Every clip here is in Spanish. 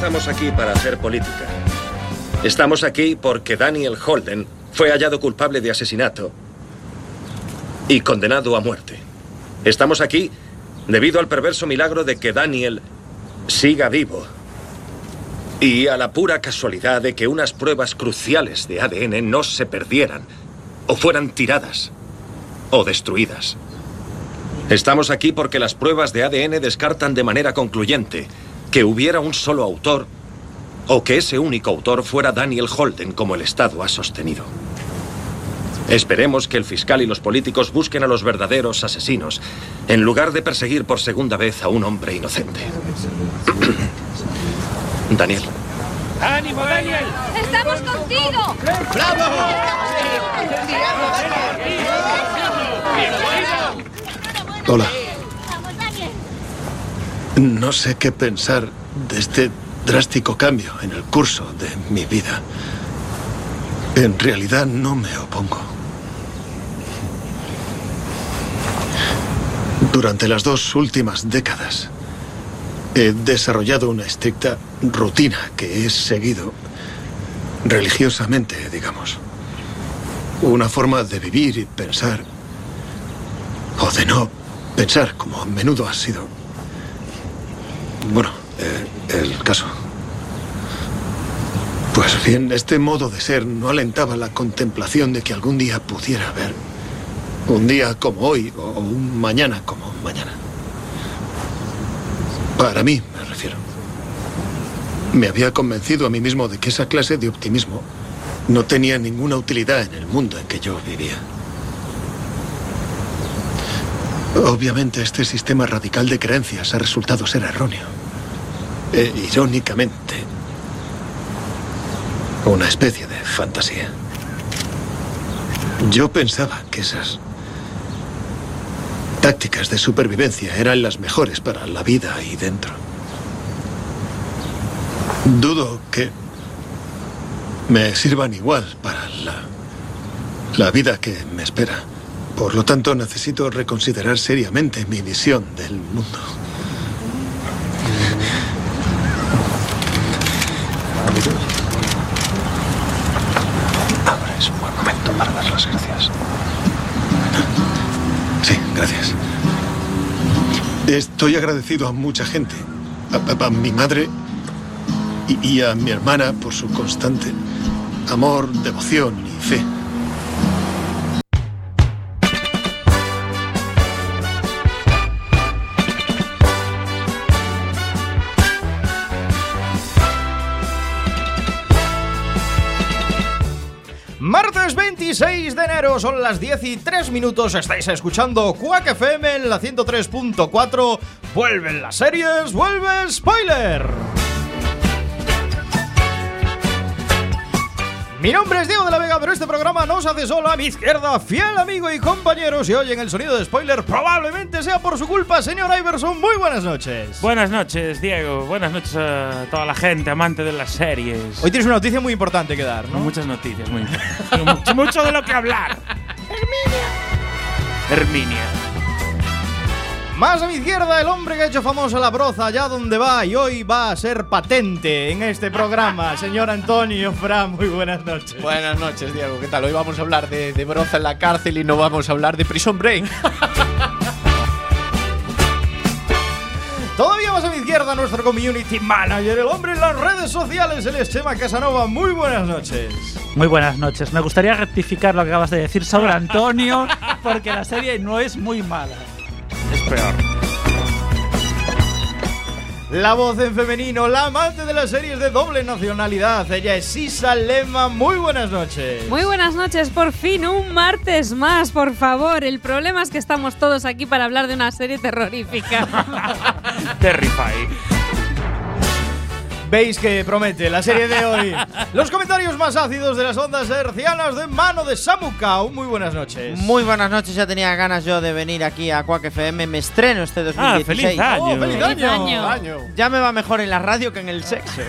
estamos aquí para hacer política. Estamos aquí porque Daniel Holden fue hallado culpable de asesinato y condenado a muerte. Estamos aquí debido al perverso milagro de que Daniel siga vivo y a la pura casualidad de que unas pruebas cruciales de ADN no se perdieran o fueran tiradas o destruidas. Estamos aquí porque las pruebas de ADN descartan de manera concluyente que hubiera un solo autor o que ese único autor fuera Daniel Holden como el Estado ha sostenido. Esperemos que el fiscal y los políticos busquen a los verdaderos asesinos, en lugar de perseguir por segunda vez a un hombre inocente. Daniel. ¡Ánimo, Daniel! ¡Estamos contigo! Hola. No sé qué pensar de este drástico cambio en el curso de mi vida. En realidad no me opongo. Durante las dos últimas décadas he desarrollado una estricta rutina que he seguido religiosamente, digamos. Una forma de vivir y pensar, o de no pensar, como a menudo ha sido. Bueno, eh, el caso. Pues bien, este modo de ser no alentaba la contemplación de que algún día pudiera haber un día como hoy o un mañana como mañana. Para mí, me refiero. Me había convencido a mí mismo de que esa clase de optimismo no tenía ninguna utilidad en el mundo en que yo vivía. Obviamente este sistema radical de creencias ha resultado ser erróneo. E, irónicamente, una especie de fantasía. Yo pensaba que esas tácticas de supervivencia eran las mejores para la vida ahí dentro. Dudo que me sirvan igual para la, la vida que me espera. Por lo tanto, necesito reconsiderar seriamente mi visión del mundo. Ahora es un buen momento para dar las gracias. Sí, gracias. Estoy agradecido a mucha gente. A, a- a mi madre y, y a mi hermana por su constante amor, devoción y fe. 26 de enero, son las 10 y 3 minutos. Estáis escuchando Quack FM en la 103.4. Vuelven las series, vuelve spoiler. Mi nombre es Diego de la Vega, pero este programa no se hace solo a mi izquierda, fiel amigo y compañero. Si oyen el sonido de spoiler, probablemente sea por su culpa, señor Iverson. Muy buenas noches. Buenas noches, Diego. Buenas noches a toda la gente amante de las series. Hoy tienes una noticia muy importante que dar, ¿no? Muchas noticias, muy mucho, mucho de lo que hablar. Herminia. Herminia. Más a mi izquierda, el hombre que ha hecho famosa la broza allá donde va y hoy va a ser patente en este programa, señor Antonio Fra. Muy buenas noches. Buenas noches, Diego. ¿Qué tal? Hoy vamos a hablar de, de broza en la cárcel y no vamos a hablar de Prison Break. Todavía más a mi izquierda, nuestro community manager, el hombre en las redes sociales, el Chema Casanova. Muy buenas noches. Muy buenas noches. Me gustaría rectificar lo que acabas de decir sobre Antonio, porque la serie no es muy mala. Es peor. La voz en femenino, la amante de las series de doble nacionalidad. Ella es Sisa Lema. Muy buenas noches. Muy buenas noches, por fin, un martes más, por favor. El problema es que estamos todos aquí para hablar de una serie terrorífica. Terrify. Veis que promete la serie de hoy. Los comentarios más ácidos de las ondas hercianas de mano de Samukau. Muy buenas noches. Muy buenas noches, ya tenía ganas yo de venir aquí a Quack FM. Me estreno este 2016. Ah, feliz año. Oh, feliz Feliz año. año. Ya me va mejor en la radio que en el sexo.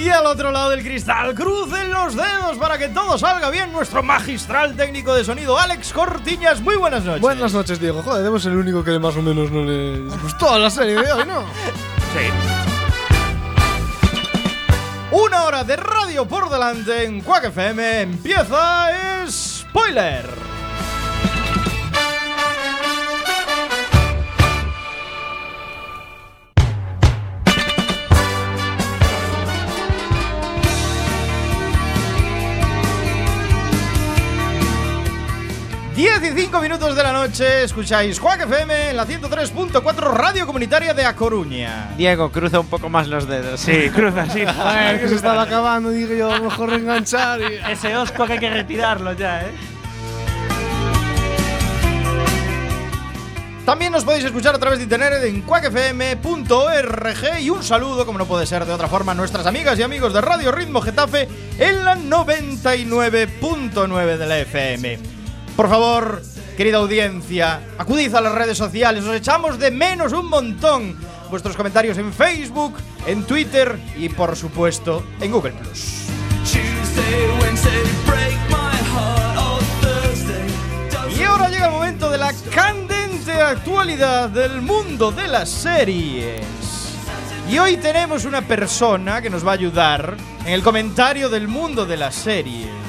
Y al otro lado del cristal, crucen los dedos para que todo salga bien. Nuestro magistral técnico de sonido, Alex Cortiñas. Muy buenas noches. Buenas noches, Diego. Joder, ser el único que más o menos no le gustó a la serie de hoy, ¿no? Sí. Una hora de radio por delante en Quack FM. Empieza Spoiler. Diez y cinco minutos de la noche, escucháis Quack FM en la 103.4 Radio Comunitaria de A Coruña. Diego, cruza un poco más los dedos. Sí, cruza así. Joder, que se estaba acabando, digo yo, a lo mejor reenganchar y... Ese osco que hay que retirarlo ya, ¿eh? También nos podéis escuchar a través de internet en quackfm.org y un saludo, como no puede ser de otra forma, a nuestras amigas y amigos de Radio Ritmo Getafe en la 99.9 de la FM. Por favor, querida audiencia, acudid a las redes sociales, os echamos de menos un montón. Vuestros comentarios en Facebook, en Twitter y por supuesto en Google Plus. Y ahora llega el momento de la candente actualidad del mundo de las series. Y hoy tenemos una persona que nos va a ayudar en el comentario del mundo de las series.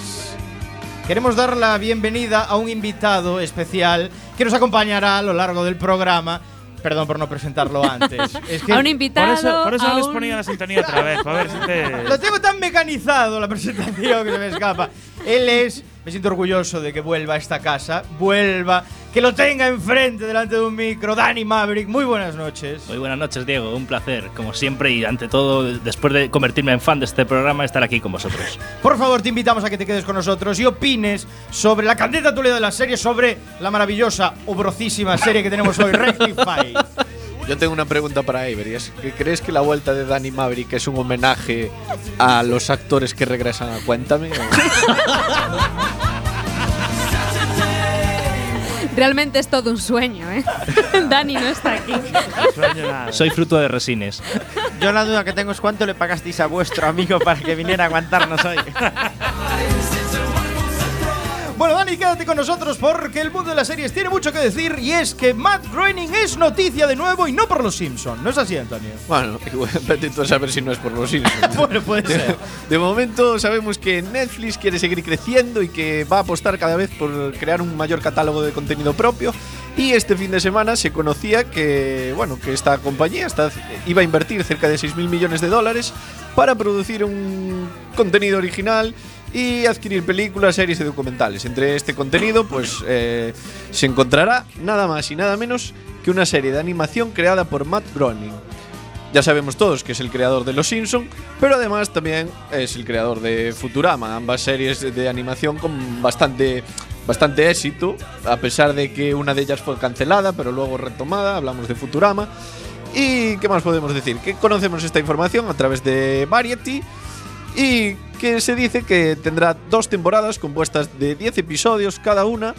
Queremos dar la bienvenida a un invitado especial que nos acompañará a lo largo del programa. Perdón por no presentarlo antes. Es que A un invitado. Por eso, por eso a les un- ponía la sintonía otra vez, para ver si te. Lo tengo tan mecanizado la presentación que se me escapa. Él es, me siento orgulloso de que vuelva a esta casa, vuelva, que lo tenga enfrente delante de un micro. Dani Maverick, muy buenas noches. Muy buenas noches, Diego. Un placer, como siempre, y ante todo, después de convertirme en fan de este programa, estar aquí con vosotros. Por favor, te invitamos a que te quedes con nosotros y opines sobre la actualidad de la serie, sobre la maravillosa, obrocísima serie que tenemos hoy, Rectify. Yo tengo una pregunta para Iber y es que ¿crees que la vuelta de Danny Maverick es un homenaje a los actores que regresan a Cuéntame? Realmente es todo un sueño, ¿eh? Dani no está aquí. Soy fruto de resines. Yo la duda que tengo es cuánto le pagasteis a vuestro amigo para que viniera a aguantarnos hoy. Bueno, Dani, quédate con nosotros porque el mundo de las series tiene mucho que decir y es que Matt Groening es noticia de nuevo y no por los Simpsons. ¿No es así, Antonio? Bueno, a saber si no es por los Simpsons. Bueno, puede De, ser. de momento sabemos que Netflix quiere seguir creciendo y que va a apostar cada vez por crear un mayor catálogo de contenido propio. Y este fin de semana se conocía que, bueno, que esta compañía está- iba a invertir cerca de 6.000 millones de dólares para producir un contenido original y adquirir películas, series y documentales. Entre este contenido, pues eh, se encontrará nada más y nada menos que una serie de animación creada por Matt Groening. Ya sabemos todos que es el creador de Los Simpson, pero además también es el creador de Futurama, ambas series de animación con bastante bastante éxito, a pesar de que una de ellas fue cancelada, pero luego retomada, hablamos de Futurama. ¿Y qué más podemos decir? Que conocemos esta información a través de Variety y que se dice que tendrá dos temporadas compuestas de 10 episodios cada una,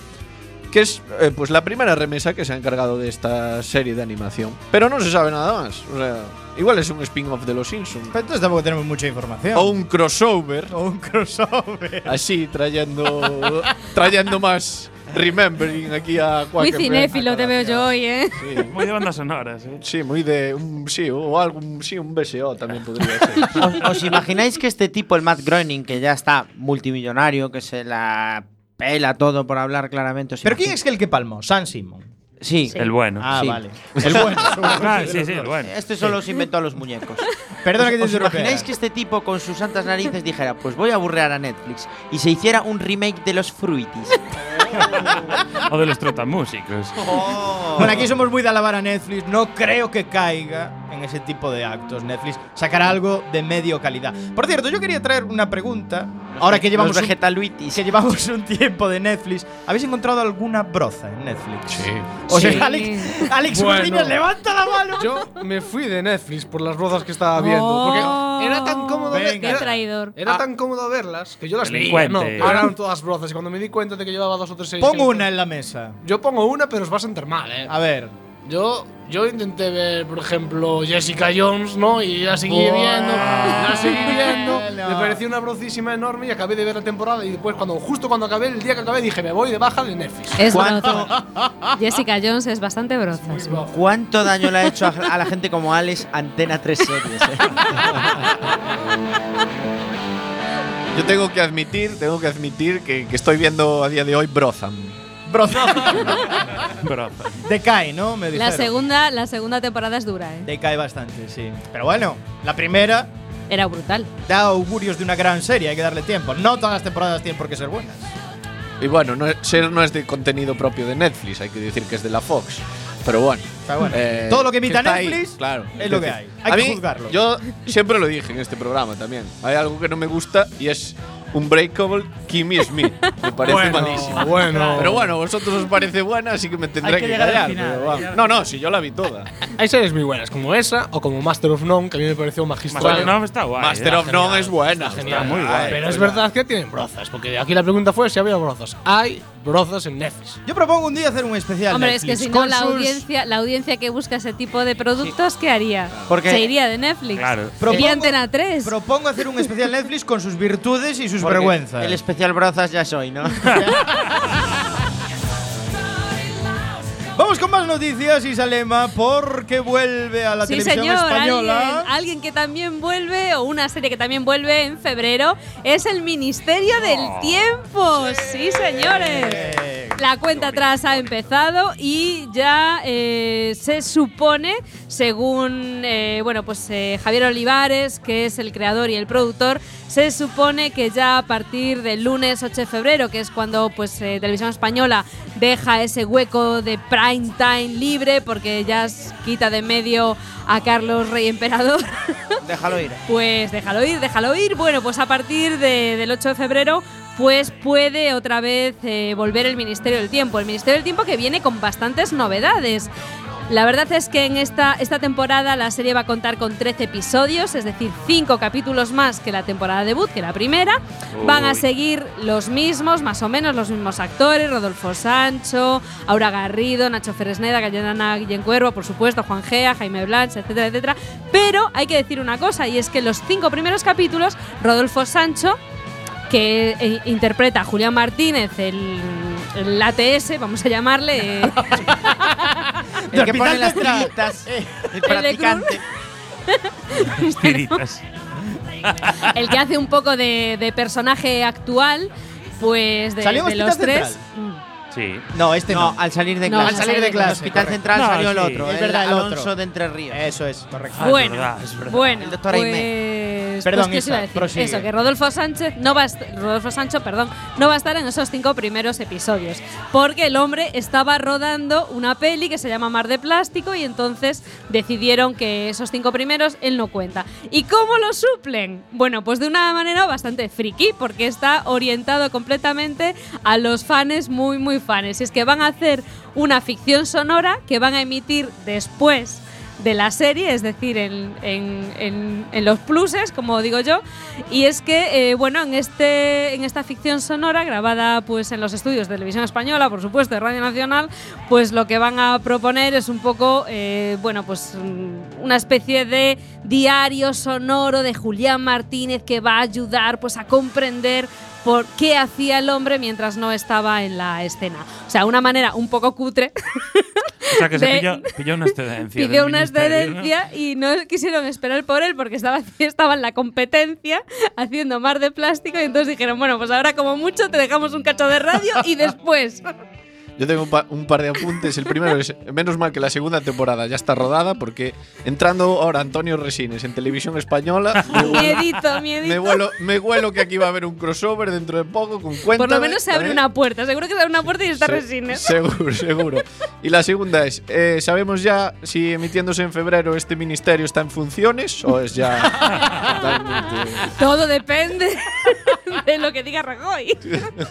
que es eh, pues la primera remesa que se ha encargado de esta serie de animación. Pero no se sabe nada más. O sea, igual es un spin-off de Los Simpsons. Pero entonces tampoco tenemos mucha información. O un crossover. O un crossover. Así, trayendo, trayendo más remembering aquí a Quack Muy cinéfilo te veo yo hoy, ¿eh? Sí, Muy de bandas sonoras, ¿eh? sí, muy de. Un, sí, o algo, sí, un BSO también podría ser. ¿Os, os imagináis que este tipo, el Matt Groening, que ya está multimillonario, que se la pela todo por hablar claramente? ¿Pero quién es el que palmó? San Simon. Sí. El bueno. Ah, Sí. vale. El bueno. Ah, sí, sí, el bueno. Este solo se inventó a los muñecos. Perdona que te ¿Os imagináis que este tipo con sus santas narices dijera, pues voy a aburrear a Netflix y se hiciera un remake de los Fruities? O de los trotamúsicos. Bueno, aquí somos muy de alabar a Netflix. No creo que caiga en ese tipo de actos. Netflix sacará algo de medio calidad. Por cierto, yo quería traer una pregunta. Ahora que llevamos, Los un, que llevamos un tiempo de Netflix, ¿habéis encontrado alguna broza en Netflix? Sí. O sea, Sí. Alex, Alex Bueno. Martínez, levanta la mano. Yo me fui de Netflix por las brozas que estaba viendo. Porque era tan cómodo Venga. Qué era- traidor. Era tan cómodo verlas que yo las leía, no, pero eran todas brozas. Y cuando me di cuenta de que llevaba dos o tres series. Pon que- una en la mesa. Yo pongo una, pero os va a sentar mal, eh. A ver. Yo, yo intenté ver, por ejemplo, Jessica Jones, ¿no? Y la seguí viendo, la seguí viendo. Me pareció una brocísima enorme y acabé de ver la temporada. Y después, cuando justo cuando acabé, el día que acabé, dije, me voy de baja de Netflix. Es broza. Jessica Jones es bastante broza. sí. ¿Cuánto daño le ha hecho a, a la gente como Alex Antena 3 series? eh? Yo tengo que admitir, tengo que admitir que, que estoy viendo a día de hoy Brotham. Decae, ¿no? Me La dijeron. segunda, la segunda temporada es dura, ¿eh? Decae bastante, sí. Pero bueno, la primera Era brutal. da augurios de una gran serie, hay que darle tiempo. No todas las temporadas tienen por qué ser buenas. Y bueno, no es- ser no es de contenido propio de Netflix, hay que decir que es de la Fox. Pero bueno. Pero bueno, eh, todo lo que emita está ahí, Netflix claro, es lo que hay. Hay a que mí, juzgarlo. Yo siempre lo dije en este programa también. Hay algo que no me gusta y es Unbreakable Kimmy Smith. Me parece Bueno, malísimo. bueno. Pero bueno, vosotros os parece buena, así que me tendré Hay que que, llegar al callar. final, pero. No, no, si yo la vi toda. Hay series muy buenas, como esa o como Master of None, que a mí me pareció magistral. Master of None está guay. Master eh. of None es buena. Genial. muy guay. Pero es verdad que tienen brozas, porque aquí la pregunta fue si había brozas. Hay brozas en Netflix. Yo propongo un día hacer un especial. Hombre, es que Netflix si no, con la audiencia, la audiencia que busca ese tipo de productos, ¿qué haría? Porque- Se iría de Netflix. Claro. Propongo- Antena 3. Propongo hacer un especial Netflix con sus virtudes y sus Porque vergüenzas. El especial Brozas ya soy, ¿no? Vamos con más noticias, Isalema, porque vuelve a la sí, televisión señor. española. Alguien, alguien que también vuelve, o una serie que también vuelve en febrero, es el Ministerio del Tiempo. Sí, señores. La cuenta atrás ha empezado y ya eh, se supone, según eh, bueno, pues eh, Javier Olivares, que es el creador y el productor, se supone que ya a partir del lunes 8 de febrero, que es cuando pues Televisión Española deja ese hueco de prime time libre, porque ya quita de medio a Carlos Rey Emperador. Déjalo ir. Pues déjalo ir, déjalo ir. Bueno, pues a partir de- del 8 de febrero, pues puede otra vez eh, volver el Ministerio del Tiempo. El Ministerio del Tiempo que viene con bastantes novedades. La verdad es que en esta, esta temporada la serie va a contar con 13 episodios, es decir, 5 capítulos más que la temporada debut, que la primera. Van a seguir los mismos, más o menos los mismos actores, Rodolfo Sancho, Aura Garrido, Nacho Feresneda, Cayetana Guillén Cuervo, por supuesto, Juan Gea, Jaime Blanch, etcétera, etcétera. Pero hay que decir una cosa, y es que los cinco primeros capítulos, Rodolfo Sancho que eh, interpreta a Julián Martínez, el, el ATS, vamos a llamarle. eh, El que pone las tiritas. El practicante. Tiritas. el que hace un poco de, de personaje actual, pues de, ¿Salió en de los Hospital tres. Central? Sí. No, este No, no. al salir de No, clase. al salir de clase, el Hospital correcto. Central No, salió el otro. Es el verdad, el Alonso otro. de Entre Ríos. Eso es, correcto. Ah, es Bueno, verdad, es verdad. bueno, El doctor Aimé. Pues, Perdón, pues, ¿qué os iba a Isa, decir? prosigue. Eso, que Rodolfo Sánchez no va a Rodolfo Sancho, perdón, no va a estar en esos cinco primeros episodios, porque el hombre estaba rodando una peli que se llama Mar de Plástico y entonces decidieron que esos cinco primeros él no cuenta. ¿Y cómo lo suplen? Bueno, pues de una manera bastante friki, porque está orientado completamente a los fans muy, muy fans. Y es que van a hacer una ficción sonora que van a emitir después de la serie, es decir, en, en- en- los pluses, como digo yo. Y es que, eh, bueno, en, este, en esta ficción sonora, grabada pues en los estudios de Televisión Española, por supuesto, de Radio Nacional, pues lo que van a proponer es un poco, eh, bueno, pues mm, una especie de diario sonoro de Julián Martínez que va a ayudar pues a comprender por qué hacía el hombre mientras no estaba en la escena. O sea, una manera un poco cutre O sea que se pilló, pilló una excedencia. pidió una excedencia y no quisieron esperar por él porque estaba, estaba en la competencia haciendo mar de plástico y entonces dijeron, bueno, pues ahora como mucho te dejamos un cacho de radio y después. Yo tengo un, pa- un par de apuntes. El primero es, menos mal que la segunda temporada ya está rodada, porque entrando ahora Antonio Resines en televisión española, me huelo, miedito, me miedito. huelo- me huelo que aquí va a haber un crossover dentro de poco con Cuéntame. Por lo menos se abre ¿eh? una puerta, seguro que se abre una puerta y está Se- Resines. Seguro, seguro. Y la segunda es, eh, ¿sabemos ya si emitiéndose en febrero este ministerio está en funciones o es ya totalmente... Todo depende de lo que diga Rajoy.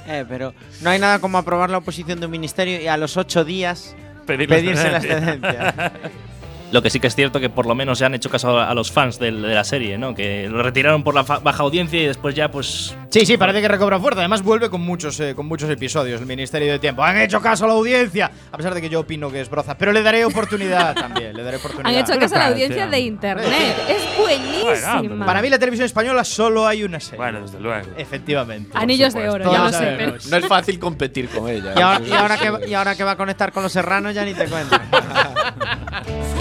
Eh, pero no hay nada como aprobar la oposición de un ministerio y a los ocho días Pedir pedirse la excedencia. Lo que sí que es cierto que por lo menos ya han hecho caso a, a los fans de, la serie, ¿no? Que lo retiraron por la fa- baja audiencia y después ya, pues. Sí, sí, parece que recobra fuerza. Además, vuelve con muchos, eh, con muchos episodios el Ministerio de Tiempo. Han hecho caso a la audiencia, a pesar de que yo opino que es broza. Pero le daré oportunidad también. Le daré oportunidad. Han hecho caso a la audiencia de internet. Es buenísima. Para mí, la televisión española solo hay una serie. Bueno, desde luego. Efectivamente. Anillos de oro, ya lo sé. pero- No es fácil competir con ella. Y ahora, y ahora que, y ahora que va a conectar con los serranos ya ni te cuento.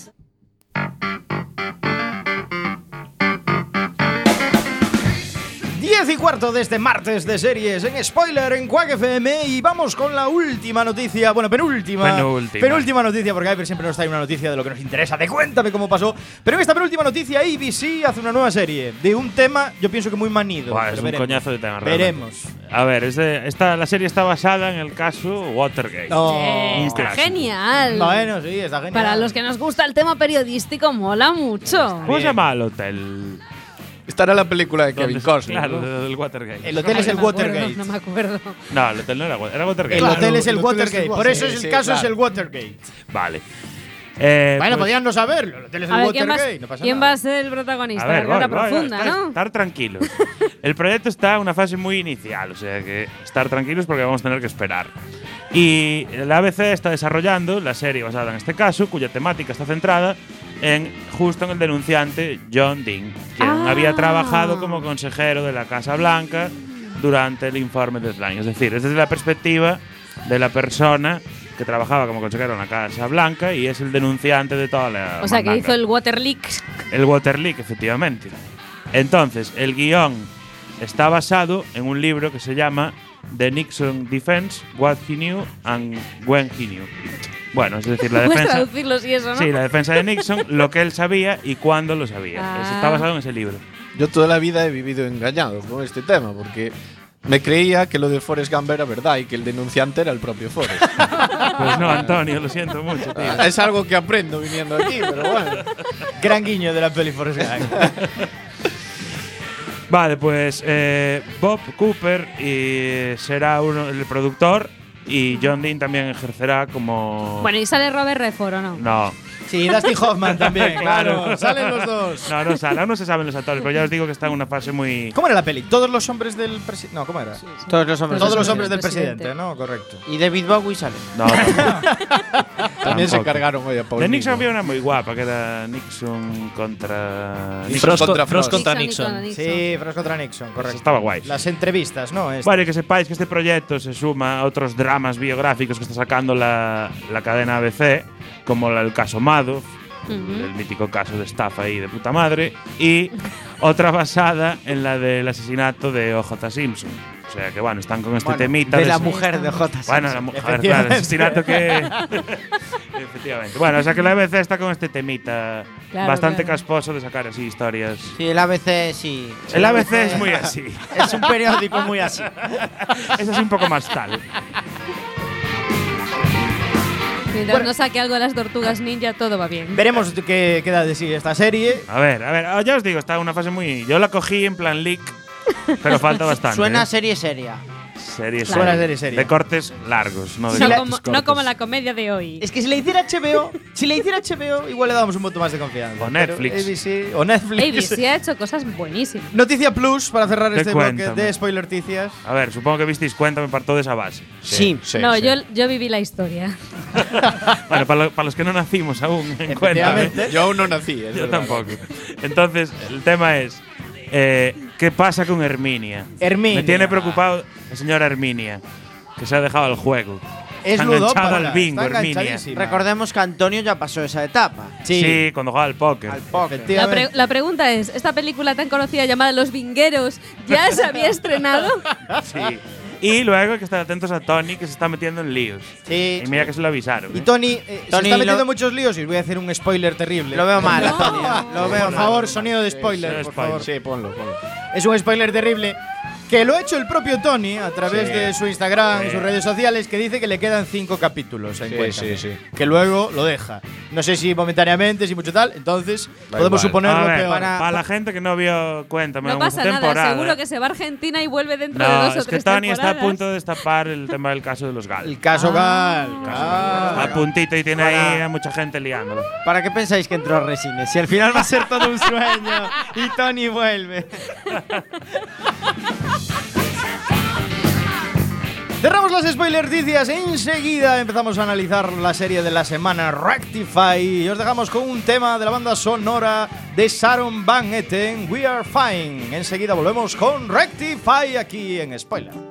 10 y cuarto de este martes de series en spoiler en Quack FM y vamos con la última noticia, bueno, penúltima. Penúltima. Penúltima noticia, porque Hyper siempre nos trae una noticia de lo que nos interesa, de cuéntame cómo pasó. Pero en esta penúltima noticia, ABC hace una nueva serie de un tema, yo pienso que muy manido. Buah, es un veremos. coñazo de tema, realmente. Veremos. A ver, es de- esta, la serie está basada en el caso Watergate. Oh. Un Está clásico. genial. Bueno, sí, está genial. Para los que nos gusta el tema periodístico, mola mucho. ¿Cómo se llama el hotel? Estará la película de Kevin ¿Dónde- Costner. Claro, ¿no? del Watergate. El hotel es el No me acuerdo, Watergate. No me acuerdo. No, el hotel no era, era Watergate. El hotel es el el hotel es Watergate, el por eso es el sí, caso es claro. el Watergate. Vale. Eh, bueno, pues- podían no saberlo, el hotel es el A ver, ¿quién, va, Watergate, no pasa quién nada. va a ser el protagonista? A ver, voy, voy, profunda, estar, ¿no? estar tranquilos. El proyecto está en una fase muy inicial, o sea que estar tranquilos porque vamos a tener que esperar. Y la ABC está desarrollando la serie basada en este caso, cuya temática está centrada en justo en el denunciante John Dean, quien Ah. había trabajado como consejero de la Casa Blanca durante el informe Deadline. Es decir, es desde la perspectiva de la persona que trabajaba como consejero en la Casa Blanca y es el denunciante de toda la O sea, que hizo el Water Leak. El Water Leak, efectivamente. Entonces, el guion está basado en un libro que se llama The Nixon Defense, What He Knew and When He Knew. Bueno, es decir, la defensa. traducirlo si eso, ¿no? Sí, la defensa de Nixon, lo que él sabía y cuándo lo sabía. Ah. Eso está basado en ese libro. Yo toda la vida he vivido engañado con este tema, porque me creía que lo de Forrest Gump era verdad y que el denunciante era el propio Forrest. Pues no, Antonio, lo siento mucho, tío. es algo que aprendo viniendo aquí, pero bueno. Gran guiño de la peli Forrest Gump. Vale, pues eh, Bob Cooper y será uno, el productor y John Dean también ejercerá como. Bueno, ¿y sale Robert Redford o no? No. Sí, Dustin Hoffman también, Claro. Salen los dos. No, no sale, aún no se saben los actores, pero ya os digo que está en una fase muy. ¿Cómo era la peli? ¿Todos los hombres del presidente? No, ¿cómo era? Todos los hombres. Todos del los hombres del presidente. presidente, ¿no? Correcto. Y David Bowie sale. No, no. También se Tampoco. cargaron hoy a Paul De Nixon había una muy guapa, que era Nixon contra. Nixon Frost, contra Frost Frost. contra Nixon Nixon. Sí, Frost contra Nixon, correcto. Estaba guay. Las entrevistas, ¿no? Este. Vale, que sepáis que este proyecto se suma a otros dramas biográficos que está sacando la, la cadena ABC, como el caso Madoff, Ujú. el mítico caso de estafa ahí de puta madre, y otra basada en la del asesinato de OJ Simpson. O sea que bueno, están con este Bueno, temita. de la ese- mujer de J. Bueno, la mujer, claro, el asesinato que. Efectivamente. Bueno, o sea que la ABC está con este temita Claro, bastante claro. casposo de sacar así historias. Sí, el ABC sí. El ABC es muy así. Es un periódico muy así. es así un poco más tal. Mientras no saque algo de las tortugas ninja, todo va bien. Veremos qué queda de sí esta serie. A ver, a ver, ah, ya os digo, está una fase muy. Yo la cogí en plan leak, pero falta bastante. Suena ¿eh? serie seria. Serie, Claro. Serie seria. De cortes largos, no de No cortes como, no como la comedia de hoy. Es que si le hiciera HBO, si le hiciera HBO, igual le damos un voto más de confianza. O Netflix. ABC o Netflix. ABC ha hecho cosas buenísimas. Noticia Plus para cerrar Te este bloque cuéntame. de spoilerticias. A ver, supongo que visteis cuenta, me partó de esa base. Sí. no, Yo, yo viví la historia. Bueno, para, lo- para los que no nacimos aún en cuenta. Efectivamente. Yo aún no nací. es Yo verdad. tampoco. Entonces, el tema es. Eh, ¿Qué pasa con Herminia? Herminia. Me tiene preocupado la señora Herminia, que se ha dejado el juego. Es Está enganchada al bingo, Herminia. Recordemos que Antonio ya pasó esa etapa. Sí. cuando jugaba al póker. Al póker. La, pre- la pregunta es, ¿esta película tan conocida llamada Los Vingueros ya se había estrenado? Sí. Y luego hay que estar atentos a Tony, que se está metiendo en líos. Sí. Y mira que se lo avisaron. Y ¿eh? Tony, eh, se Tony está metiendo en muchos líos y os voy a hacer un spoiler terrible. Lo veo mal, No. Antonio. Lo veo Por mal. favor, sonido de spoiler, sí, por spoiler. favor. Sí, ponlo, ponlo. Es un spoiler terrible Que lo ha hecho el propio Tony a través Sí. de su Instagram Sí. sus redes sociales, que dice que le quedan cinco capítulos en Sí, sí, sí. Que luego lo deja. No sé si momentáneamente, si mucho tal. Entonces, podemos suponer A lo peor. para, la gente que no vio Cuéntame, No pasa a nada, temporada. seguro ¿eh? que se va a Argentina y vuelve dentro de No, dos o es que tres Tony está a temporadas. punto de destapar el tema del caso de los Gal. El caso Gal. Está a puntito y tiene ahí a mucha gente liándolo. ¿Para qué pensáis que entró Resines? Si al final va a ser todo un sueño y Tony vuelve. Cerramos las spoilerdicias. Enseguida empezamos a analizar la serie de la semana Rectify. Y os dejamos con un tema de la banda sonora de Sharon Van Etten, We Are Fine. Enseguida volvemos con Rectify aquí en Spoiler.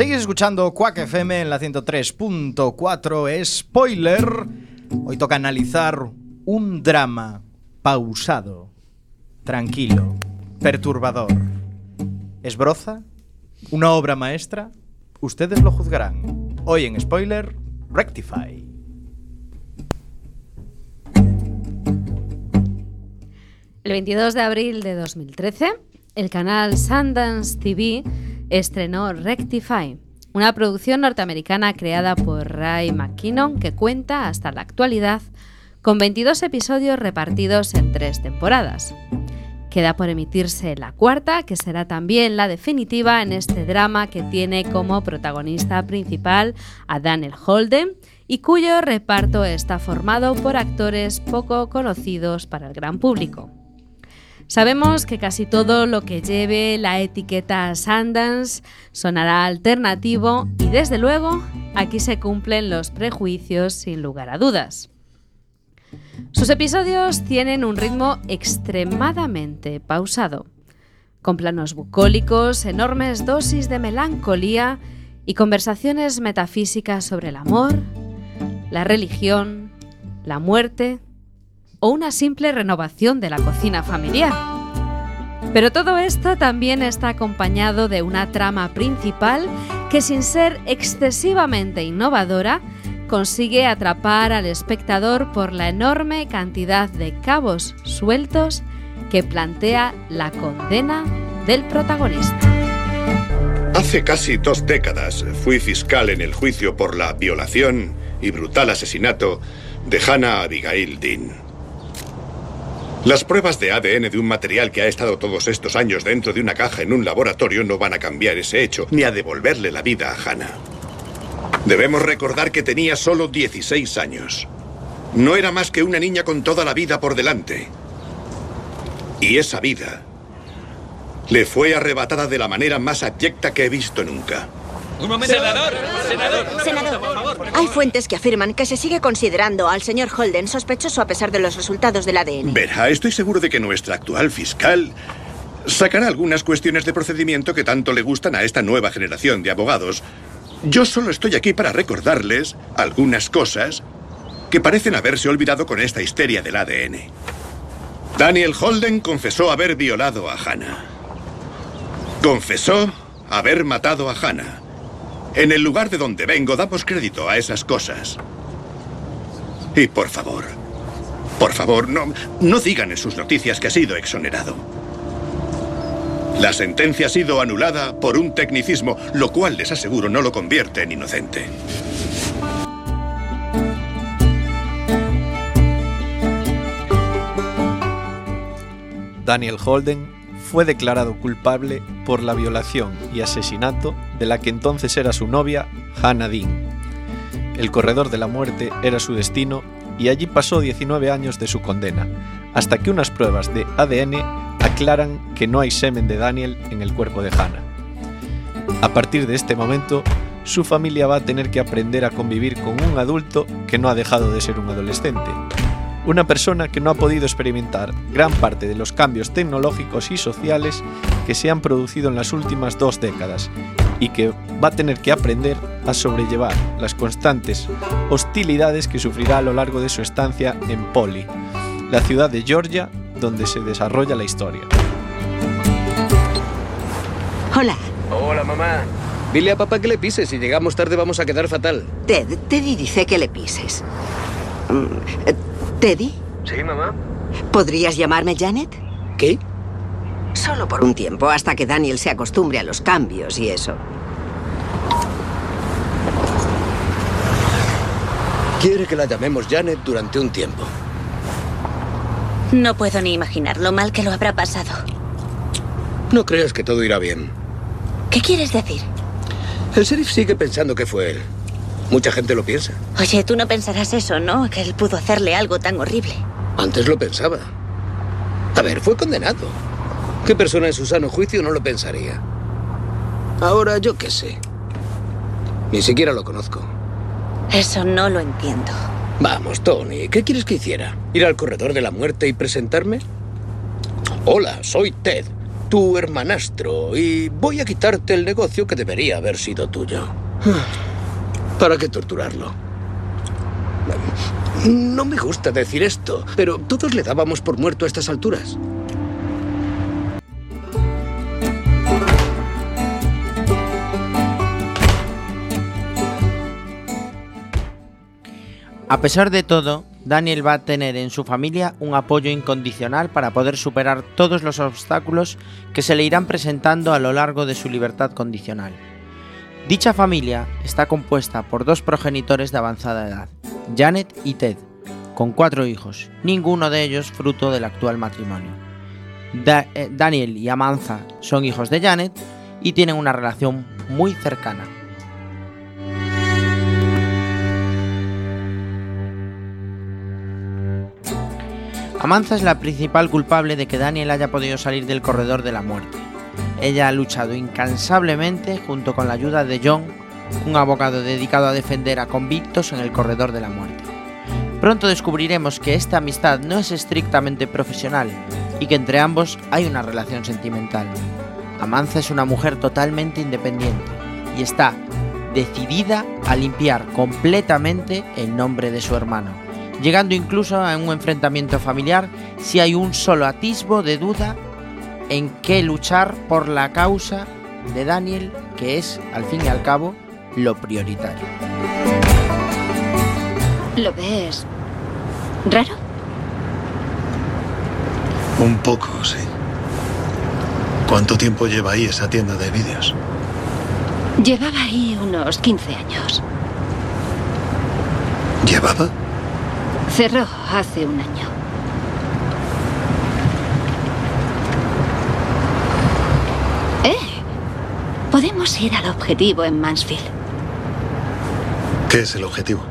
Seguís escuchando Quack FM en la 103.4 Spoiler. Hoy toca analizar un drama pausado, tranquilo, perturbador. ¿Es broza? ¿Una obra maestra? Ustedes lo juzgarán. Hoy en Spoiler, Rectify. El 22 de abril de 2013, el canal Sundance TV estrenó Rectify, una producción norteamericana creada por Ray McKinnon que cuenta hasta la actualidad con 22 episodios repartidos en tres temporadas. Queda por emitirse la cuarta, que será también la definitiva en este drama que tiene como protagonista principal a Daniel Holden y cuyo reparto está formado por actores poco conocidos para el gran público. Sabemos que casi todo lo que lleve la etiqueta Sundance sonará alternativo y desde luego aquí se cumplen los prejuicios sin lugar a dudas. Sus episodios tienen un ritmo extremadamente pausado. con planos bucólicos, enormes dosis de melancolía y conversaciones metafísicas sobre el amor, la religión, la muerte o una simple renovación de la cocina familiar. Pero todo esto también está acompañado de una trama principal que sin ser excesivamente innovadora, consigue atrapar al espectador por la enorme cantidad de cabos sueltos que plantea la condena del protagonista. Hace casi dos décadas fui fiscal en el juicio por la violación y brutal asesinato de Hannah Abigail Dean. Las pruebas de ADN de un material que ha estado todos estos años dentro de una caja en un laboratorio no van a cambiar ese hecho, ni a devolverle la vida a Hannah. Debemos recordar que tenía solo 16 años. No era más que una niña con toda la vida por delante. Y esa vida le fue arrebatada de la manera más abyecta que he visto nunca. Un momento. Senador, senador. Senador, hay fuentes que afirman que se sigue considerando al señor Holden sospechoso a pesar de los resultados del ADN. Verá, estoy seguro de que nuestra actual fiscal sacará algunas cuestiones de procedimiento que tanto le gustan a esta nueva generación de abogados. Yo solo estoy aquí para recordarles algunas cosas que parecen haberse olvidado con esta histeria del ADN. Daniel Holden confesó haber violado a Hannah. Confesó haber matado a Hannah. En el lugar de donde vengo damos crédito a esas cosas. Y por favor, por favor, no, no digan en sus noticias que ha sido exonerado. La sentencia ha sido anulada por un tecnicismo, lo cual les aseguro no lo convierte en inocente. Daniel Holden fue declarado culpable por la violación y asesinato de la que entonces era su novia, Hannah Dean. El corredor de la muerte era su destino y allí pasó 19 años de su condena, hasta que unas pruebas de ADN aclaran que no hay semen de Daniel en el cuerpo de Hannah. A partir de este momento, su familia va a tener que aprender a convivir con un adulto que no ha dejado de ser un adolescente, una persona que no ha podido experimentar gran parte de los cambios tecnológicos y sociales que se han producido en las últimas dos décadas y que va a tener que aprender a sobrellevar las constantes hostilidades que sufrirá a lo largo de su estancia en Poli, la ciudad de Georgia donde se desarrolla la historia. Hola, Hola, mamá. Dile a papá que le pises. Si llegamos tarde vamos a quedar fatal. Ted. Teddy dice que le pises. Mm, ¿Teddy? Sí, mamá. ¿Podrías llamarme Janet? ¿Qué? Solo por un tiempo, hasta que Daniel se acostumbre a los cambios y eso. Quiere que la llamemos Janet durante un tiempo. No puedo ni imaginar lo mal que lo habrá pasado. No creas que todo irá bien. ¿Qué quieres decir? El sheriff sigue pensando que fue él. Mucha gente lo piensa. Oye, tú no pensarás eso, ¿no? Que él pudo hacerle algo tan horrible. Antes lo pensaba. A ver, fue condenado. ¿Qué persona en su sano juicio no lo pensaría? Ahora yo qué sé. Ni siquiera lo conozco. Eso no lo entiendo. Vamos, Tony, ¿qué quieres que hiciera? ¿Ir al corredor de la muerte y presentarme? Hola, soy Ted, tu hermanastro, y voy a quitarte el negocio que debería haber sido tuyo. ¿Para qué torturarlo? No me gusta decir esto, pero todos le dábamos por muerto a estas alturas. A pesar de todo, Daniel va a tener en su familia un apoyo incondicional para poder superar todos los obstáculos que se le irán presentando a lo largo de su libertad condicional. Dicha familia está compuesta por dos progenitores de avanzada edad, Janet y Ted, con cuatro hijos, ninguno de ellos fruto del actual matrimonio. Eh, Daniel y Amanza son hijos de Janet y tienen una relación muy cercana. Amanza es la principal culpable de que Daniel haya podido salir del corredor de la muerte. Ella ha luchado incansablemente junto con la ayuda de John, un abogado dedicado a defender a convictos en el corredor de la muerte. Pronto descubriremos que esta amistad no es estrictamente profesional, y que entre ambos hay una relación sentimental. Amanza es una mujer totalmente independiente y está decidida a limpiar completamente el nombre de su hermano, llegando incluso a un enfrentamiento familiar si hay un solo atisbo de duda en qué luchar por la causa de Daniel, que es, al fin y al cabo, lo prioritario. ¿Lo ves raro? Un poco, sí. ¿Cuánto tiempo lleva ahí esa tienda de vídeos? Llevaba ahí unos 15 años. ¿Llevaba? Cerró hace un año. ¡Eh! Podemos ir al objetivo en Mansfield. ¿Qué es el objetivo?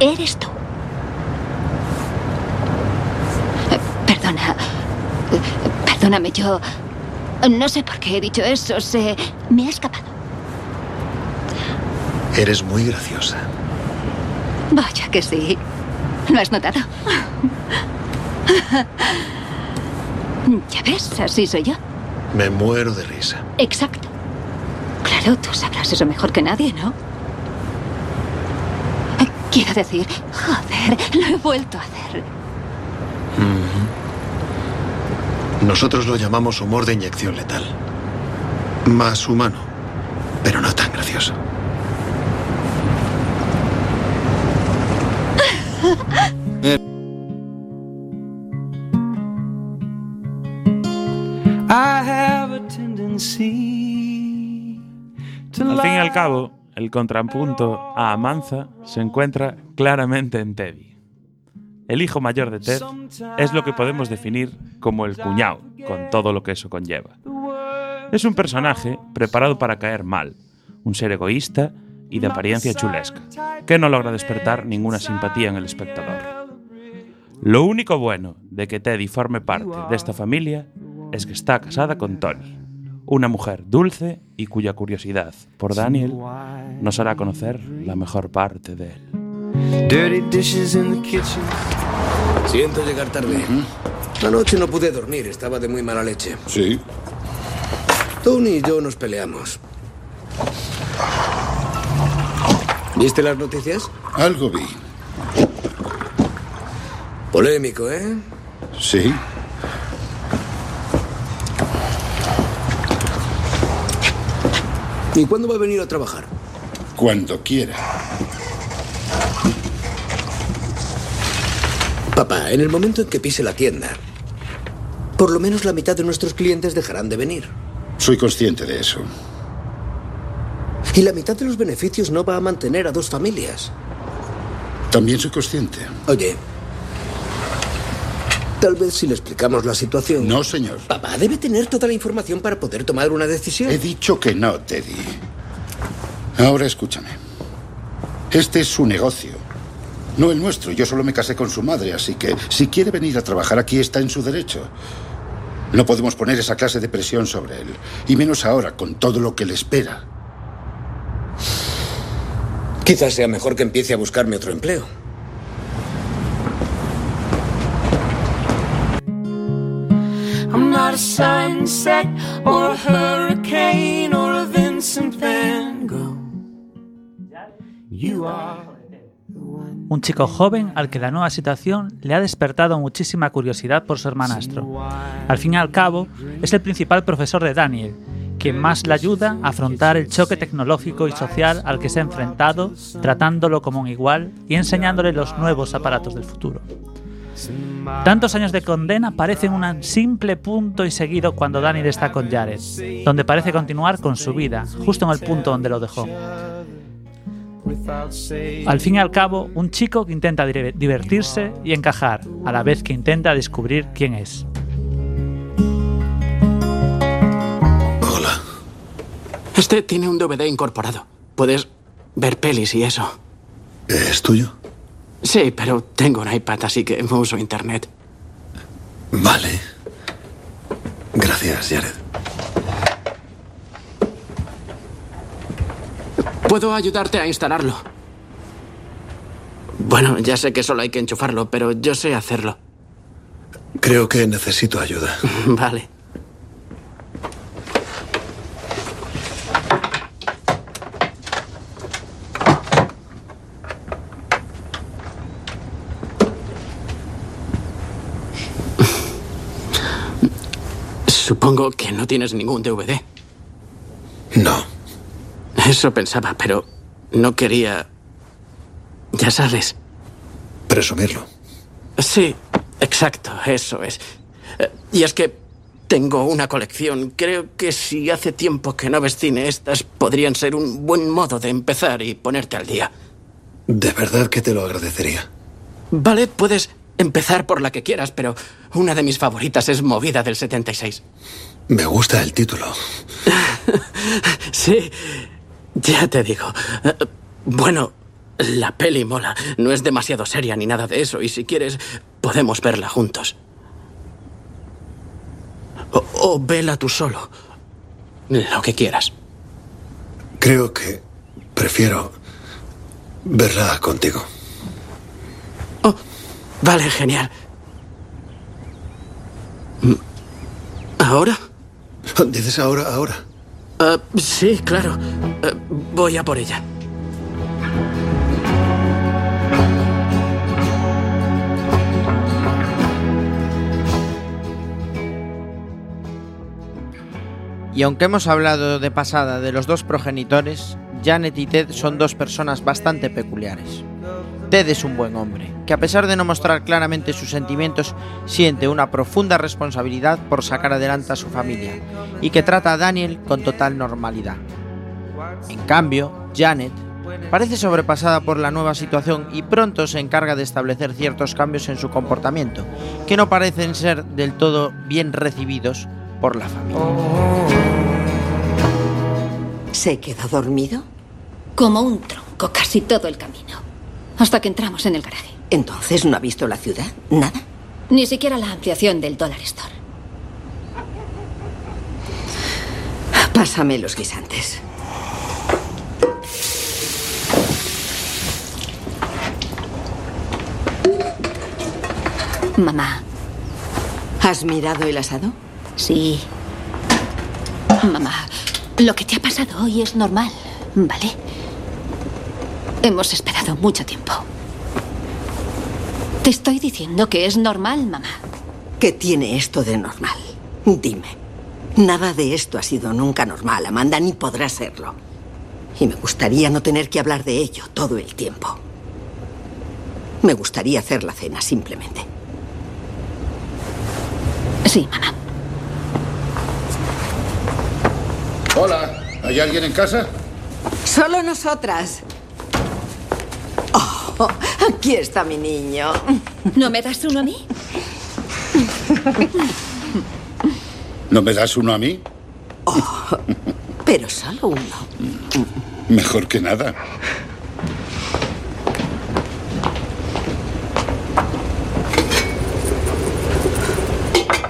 Eres tú. Eh, Perdona. Eh, Perdóname, yo. No sé por qué he dicho eso. Se. me ha escapado. Eres muy graciosa. Vaya que sí. ¿Lo has notado? Ya ves, así soy yo. Me muero de risa. Exacto. Claro, tú sabrás eso mejor que nadie, ¿no? Quiero decir, joder, lo he vuelto a hacer. Nosotros lo llamamos humor de inyección letal. Más humano, pero no tan gracioso. Cabo, el contrapunto a Amanza se encuentra claramente en Teddy. El hijo mayor de Ted es lo que podemos definir como el cuñado, con todo lo que eso conlleva. Es un personaje preparado para caer mal, un ser egoísta y de apariencia chulesca, que no logra despertar ninguna simpatía en el espectador. Lo único bueno de que Teddy forme parte de esta familia es que está casada con Tony, una mujer dulce y cuya curiosidad por Daniel nos hará conocer la mejor parte de él. Dirty dishes in the kitchen. Siento llegar tarde. Anoche no pude dormir, estaba de muy mala leche. Sí. Tony y yo nos peleamos. ¿Viste las noticias? Algo vi. Polémico, ¿eh? Sí. ¿Y cuándo va a venir a trabajar? Cuando quiera. Papá, en el momento en que pise la tienda, por lo menos la mitad de nuestros clientes dejarán de venir. Soy consciente de eso. Y la mitad de los beneficios no va a mantener a dos familias. También soy consciente. Oye, tal vez si le explicamos la situación. No, señor. Papá debe tener toda la información para poder tomar una decisión. He dicho que no, Teddy. Ahora escúchame. Este es su negocio. No el nuestro. Yo solo me casé con su madre, así que si quiere venir a trabajar aquí está en su derecho. No podemos poner esa clase de presión sobre él. Y menos ahora, con todo lo que le espera. Quizás sea mejor que empiece a buscarme otro empleo. Un chico joven al que la nueva situación le ha despertado muchísima curiosidad por su hermanastro. Al fin y al cabo, es el principal profesor de Daniel, quien más le ayuda a afrontar el choque tecnológico y social al que se ha enfrentado, tratándolo como un igual y enseñándole los nuevos aparatos del futuro. Tantos años de condena parecen un simple punto y seguido cuando Daniel está con Jared, donde parece continuar con su vida, justo en el punto donde lo dejó. Al fin y al cabo, un chico que intenta divertirse y encajar, a la vez que intenta descubrir quién es. Este tiene un DVD incorporado. Puedes ver pelis y eso. ¿Es tuyo? Sí, pero tengo un iPad, así que no uso internet. Vale. Gracias, Jared. Puedo ayudarte a instalarlo. Bueno, ya sé que solo hay que enchufarlo, pero yo sé hacerlo. Creo que necesito ayuda. Vale. Supongo que no tienes ningún DVD. No. Eso pensaba, pero no quería... Ya sabes. Presumirlo. Sí, exacto, eso es. Eh, Y es que tengo una colección. Creo que si hace tiempo que no ves cine, estas podrían ser un buen modo de empezar y ponerte al día. De verdad que te lo agradecería. Vale, puedes empezar por la que quieras, pero una de mis favoritas es Movida del 76. Me gusta el título. Sí, ya te digo. Bueno, la peli mola. No es demasiado seria ni nada de eso. Y si quieres, podemos verla juntos. O, o vela tú solo. Lo que quieras. Creo que prefiero verla contigo. Vale, genial. Mm, ¿Ahora? ¿Dices ahora, ahora? Ah, sí, claro. Eh, voy a por ella. Y aunque hemos hablado de pasada de los dos progenitores, Janet y Ted son dos personas bastante peculiares. Ted es un buen hombre, que a pesar de no mostrar claramente sus sentimientos, siente una profunda responsabilidad por sacar adelante a su familia, y que trata a Daniel con total normalidad. En cambio, Janet parece sobrepasada por la nueva situación y pronto se encarga de establecer ciertos cambios en su comportamiento, que no parecen ser del todo bien recibidos por la familia. ¿Se quedó dormido? Como un tronco casi todo el camino. Hasta que entramos en el garaje. Entonces no ha visto la ciudad. Nada. Ni siquiera la ampliación del Dollar Store. Pásame los guisantes. Mamá. ¿Has mirado el asado? Sí. Mamá, lo que te ha pasado hoy es normal, ¿vale? Hemos esperado mucho tiempo. Te estoy diciendo que es normal, mamá. ¿Qué tiene esto de normal? Dime. Nada de esto ha sido nunca normal, Amanda, ni podrá serlo. Y me gustaría no tener que hablar de ello todo el tiempo. Me gustaría hacer la cena, simplemente. Sí, mamá. Hola, ¿hay alguien en casa? Solo nosotras. Oh, aquí está mi niño. ¿No me das uno a mí? ¿No me das uno a mí? Pero solo uno. Mejor que nada.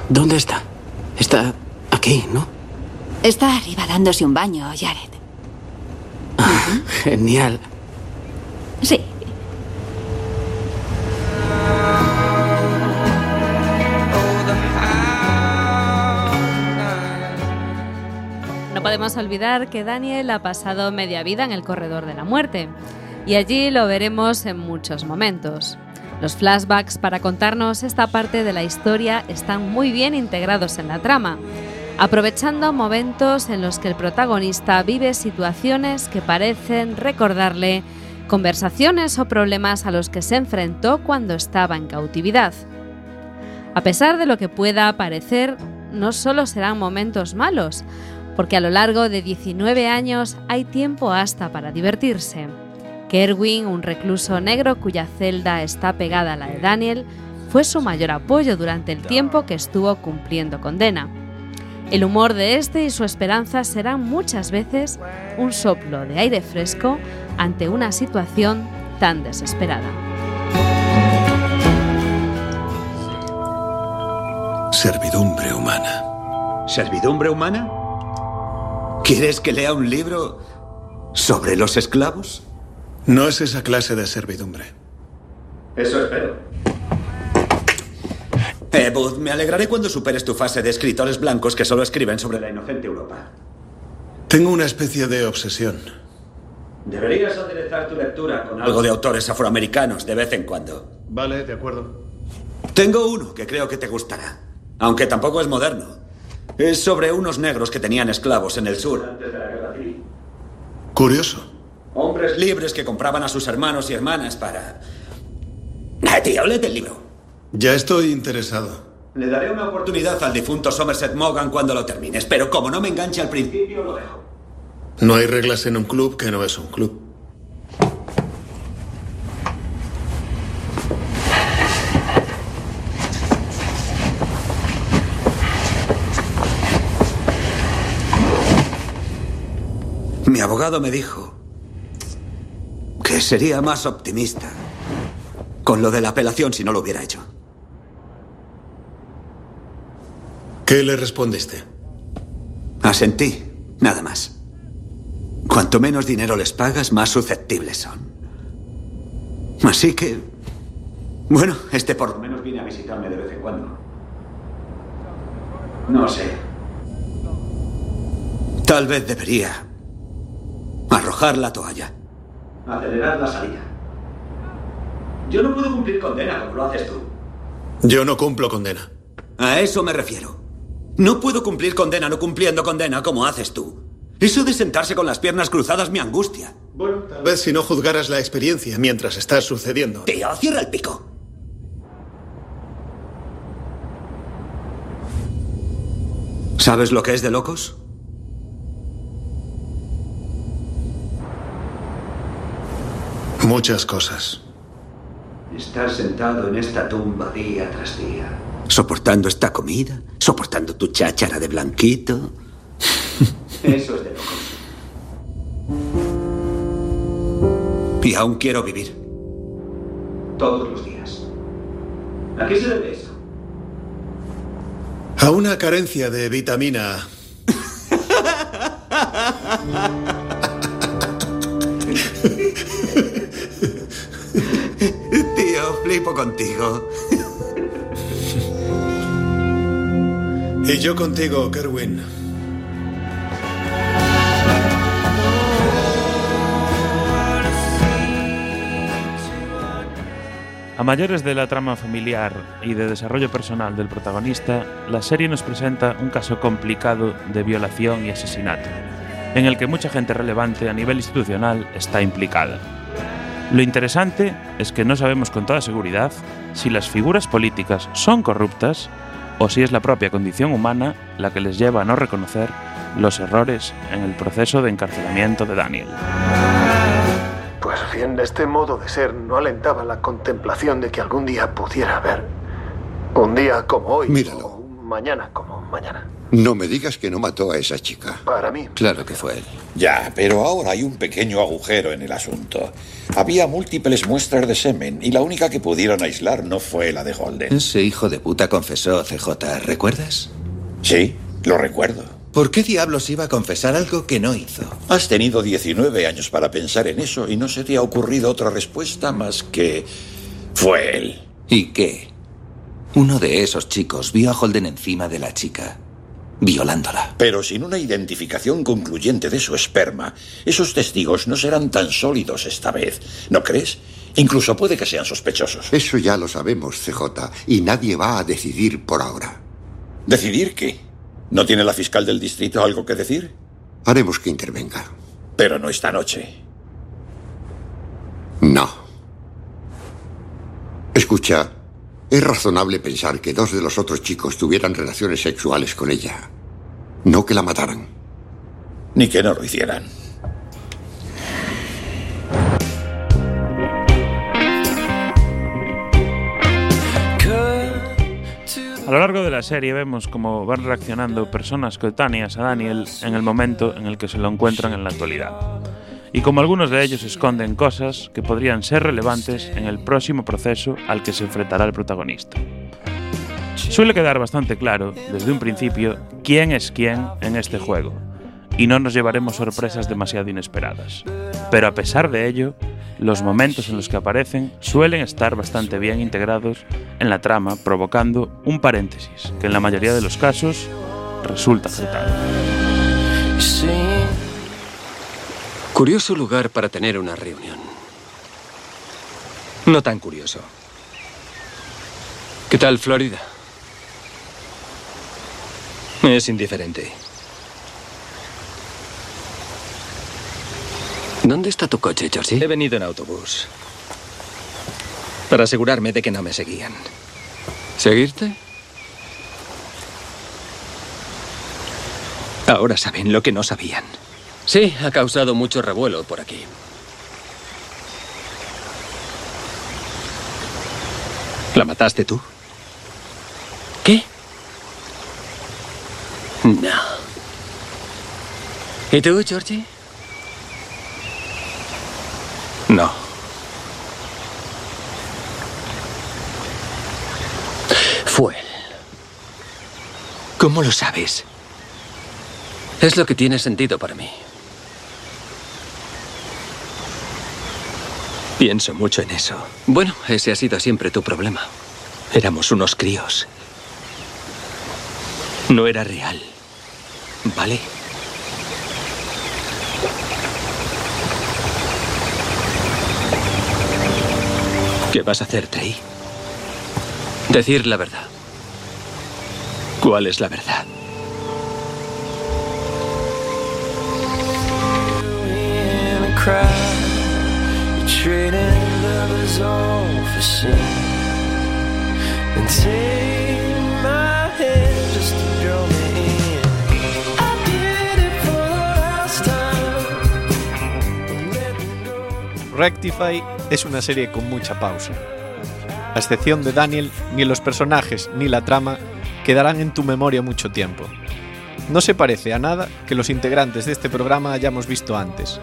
¿Dónde está? Está aquí, ¿no? Está arriba dándose un baño, Jared. Genial. Podemos olvidar que Daniel ha pasado media vida en el corredor de la muerte, y allí lo veremos en muchos momentos. Los flashbacks para contarnos esta parte de la historia están muy bien integrados en la trama, aprovechando momentos en los que el protagonista vive situaciones que parecen recordarle conversaciones o problemas a los que se enfrentó cuando estaba en cautividad. A pesar de lo que pueda parecer, no solo serán momentos malos, porque a lo largo de 19 años hay tiempo hasta para divertirse. Kerwin, un recluso negro cuya celda está pegada a la de Daniel, fue su mayor apoyo durante el tiempo que estuvo cumpliendo condena. El humor de este y su esperanza serán muchas veces un soplo de aire fresco ante una situación tan desesperada. Servidumbre humana. ¿Servidumbre humana? ¿Quieres que lea un libro sobre los esclavos? No es esa clase de servidumbre. Eso espero. Eh, me alegraré cuando superes tu fase de escritores blancos que solo escriben sobre la inocente Europa. Tengo una especie de obsesión. Deberías aderezar tu lectura con algo de autores afroamericanos de vez en cuando. Vale, de acuerdo. Tengo uno que creo que te gustará, aunque tampoco es moderno. Es sobre unos negros que tenían esclavos en el sur. Curioso. Hombres libres que compraban a sus hermanos y hermanas para... Tío, léete el libro. Ya estoy interesado. Le daré una oportunidad al difunto Somerset Maugham cuando lo termines, pero como no me enganche al principio, lo dejo. No hay reglas en un club que no es un club. Mi abogado me dijo que sería más optimista con lo de la apelación si no lo hubiera hecho. ¿Qué le respondiste? Asentí, nada más. Cuanto menos dinero les pagas, más susceptibles son. Así que... Bueno, este por lo menos viene a visitarme de vez en cuando. No sé. Tal vez debería arrojar la toalla. Acelerar la salida. Yo no puedo cumplir condena como lo haces tú. Yo no cumplo condena. A eso me refiero. No puedo cumplir condena no cumpliendo condena como haces tú. Eso de sentarse con las piernas cruzadas me angustia. Bueno, tal vez si no juzgaras la experiencia mientras está sucediendo. Tío, cierra el pico. ¿Sabes lo que es de locos? Muchas cosas. Estar sentado en esta tumba día tras día. Soportando esta comida, soportando tu cháchara de blanquito. Eso es de locos. Y aún quiero vivir. Todos los días. ¿A qué se debe eso? A una carencia de vitamina flipo contigo. Y yo contigo, Kerwin. A mayores de la trama familiar y de desarrollo personal del protagonista, la serie nos presenta un caso complicado de violación y asesinato, en el que mucha gente relevante a nivel institucional está implicada. Lo interesante es que no sabemos con toda seguridad si las figuras políticas son corruptas o si es la propia condición humana la que les lleva a no reconocer los errores en el proceso de encarcelamiento de Daniel. Pues bien, este modo de ser no alentaba la contemplación de que algún día pudiera haber. Un día como hoy. Míralo. o un mañana como mañana. No me digas que no mató a esa chica. Para mí. Claro que fue él. Ya, pero ahora hay un pequeño agujero en el asunto. Había múltiples muestras de semen y la única que pudieron aislar no fue la de Holden. Ese hijo de puta confesó, CJ, ¿recuerdas? Sí, lo recuerdo. ¿Por qué diablos iba a confesar algo que no hizo? Has tenido 19 años para pensar en eso y no se te ha ocurrido otra respuesta más que... fue él. ¿Y qué? Uno de esos chicos vio a Holden encima de la chica, violándola. Pero sin una identificación concluyente de su esperma, esos testigos no serán tan sólidos esta vez, ¿no crees? Incluso puede que sean sospechosos. Eso ya lo sabemos, CJ, y nadie va a decidir por ahora. ¿Decidir qué? ¿No tiene la fiscal del distrito algo que decir? Haremos que intervenga. Pero no esta noche. No. Escucha, es razonable pensar que dos de los otros chicos tuvieran relaciones sexuales con ella. No que la mataran. Ni que no lo hicieran. A lo largo de la serie vemos cómo van reaccionando personas coetáneas a Daniel en el momento en el que se lo encuentran en la actualidad. Y como algunos de ellos esconden cosas que podrían ser relevantes en el próximo proceso al que se enfrentará el protagonista. Suele quedar bastante claro, desde un principio, quién es quién en este juego, y no nos llevaremos sorpresas demasiado inesperadas. Pero a pesar de ello, los momentos en los que aparecen suelen estar bastante bien integrados en la trama, provocando un paréntesis, que en la mayoría de los casos resulta acertado. Curioso lugar para tener una reunión. No tan curioso. ¿Qué tal Florida? Es indiferente. ¿Dónde está tu coche, Georgie? He venido en autobús. Para asegurarme de que no me seguían. ¿Seguirte? Ahora saben lo que no sabían. Sí, ha causado mucho revuelo por aquí. ¿La mataste tú? ¿Qué? No. ¿Y tú, Georgie? No. Fue él. ¿Cómo lo sabes? Es lo que tiene sentido para mí. Pienso mucho en eso. Bueno, ese ha sido siempre tu problema. Éramos unos críos. No era real. ¿Vale? ¿Qué vas a hacer, Trey? Decir la verdad. ¿Cuál es la verdad? You're Rectify es una serie con mucha pausa. A excepción de Daniel, ni los personajes ni la trama quedarán en tu memoria mucho tiempo. No se parece a nada que los integrantes de este programa hayamos visto antes,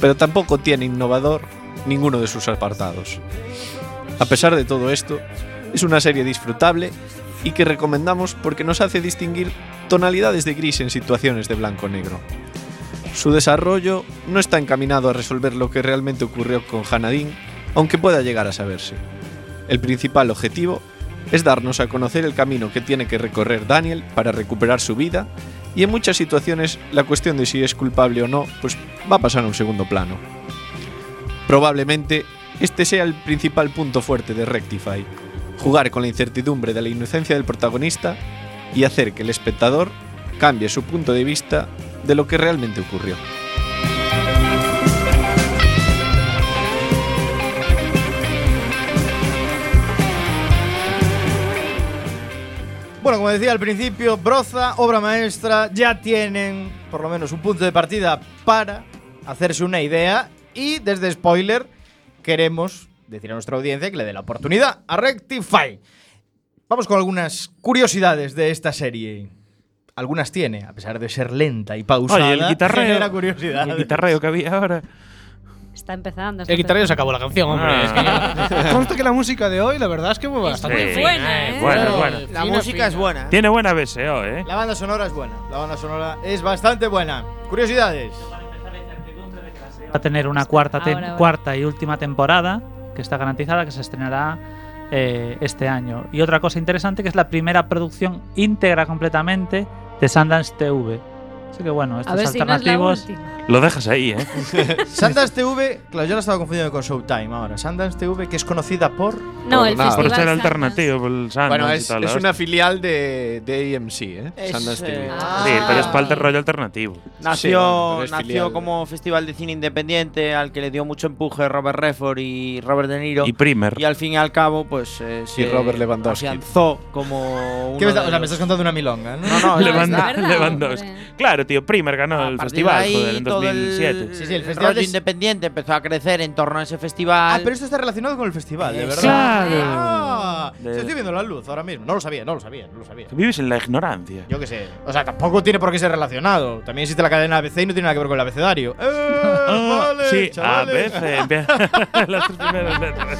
pero tampoco tiene innovador ninguno de sus apartados. A pesar de todo esto, es una serie disfrutable y que recomendamos porque nos hace distinguir tonalidades de gris en situaciones de blanco-negro. Su desarrollo no está encaminado a resolver lo que realmente ocurrió con Hanadin, aunque pueda llegar a saberse. El principal objetivo es darnos a conocer el camino que tiene que recorrer Daniel para recuperar su vida y en muchas situaciones la cuestión de si es culpable o no pues va a pasar a un segundo plano. Probablemente este sea el principal punto fuerte de Rectify, jugar con la incertidumbre de la inocencia del protagonista y hacer que el espectador cambie su punto de vista de lo que realmente ocurrió. Bueno, como decía al principio, Broza, obra maestra, ya tienen por lo menos un punto de partida para hacerse una idea y desde spoiler queremos decir a nuestra audiencia que le dé la oportunidad a Rectify. Vamos con algunas curiosidades de esta serie. Algunas tiene, a pesar de ser lenta y pausada. Oye, el guitarreo. curiosidad. El guitarreo que había ahora. Está empezando. está El guitarrero se empezando. acabó la canción, hombre. Ah. Es que Consta que la música de hoy, la verdad es que fue bastante Sí. buena, ¿eh? Buena, buena. La Fina, música fina. es buena. Tiene buena BSO, ¿eh? La banda sonora es buena. La banda sonora es bastante buena. Curiosidades. Va a tener una cuarta, tem- Ahora, ahora. cuarta y última temporada que está garantizada, que se estrenará eh, este año. Y otra cosa interesante que es la primera producción íntegra completamente de Sundance TV. Así que bueno, A estos ver si no es la alternativos. Lo dejas ahí, ¿eh? Sundance TV, claro, yo la estaba confundiendo con Showtime ahora. Sundance TV, que es conocida por. No, el nada. Por ser alternativo, por el Sundance Bueno, y es, tal, es la una filial de, de AMC, ¿eh? Es, Sundance TV. eh, Sí, pero es para el rollo alternativo. Nació, es nació como festival de cine independiente al que le dio mucho empuje Robert Redford y Robert De Niro. Y Primer. Y al fin y al cabo, pues eh, se Robert Lewandowski. afianzó como uno ¿Qué me, está- de o sea, me estás contando una milonga, ¿no? No, no, Lewand- Lewandowski. Claro, tío, Primer ganó el festival, ahí, joder, el- 2007. Sí, sí, el el festival rollo es- independiente empezó a crecer en torno a ese festival. Ah, pero esto está relacionado con el festival, de verdad. Claro. Ah, De- estoy viendo la luz ahora mismo. No lo sabía, no lo sabía, no lo sabía. Vives en la ignorancia. Yo qué sé. O sea, tampoco tiene por qué ser relacionado. También existe la cadena ABC y no tiene nada que ver con el abecedario. ¡Eh! Ah, vale, sí, a chavales. veces. empieza- Las tres primeras letras.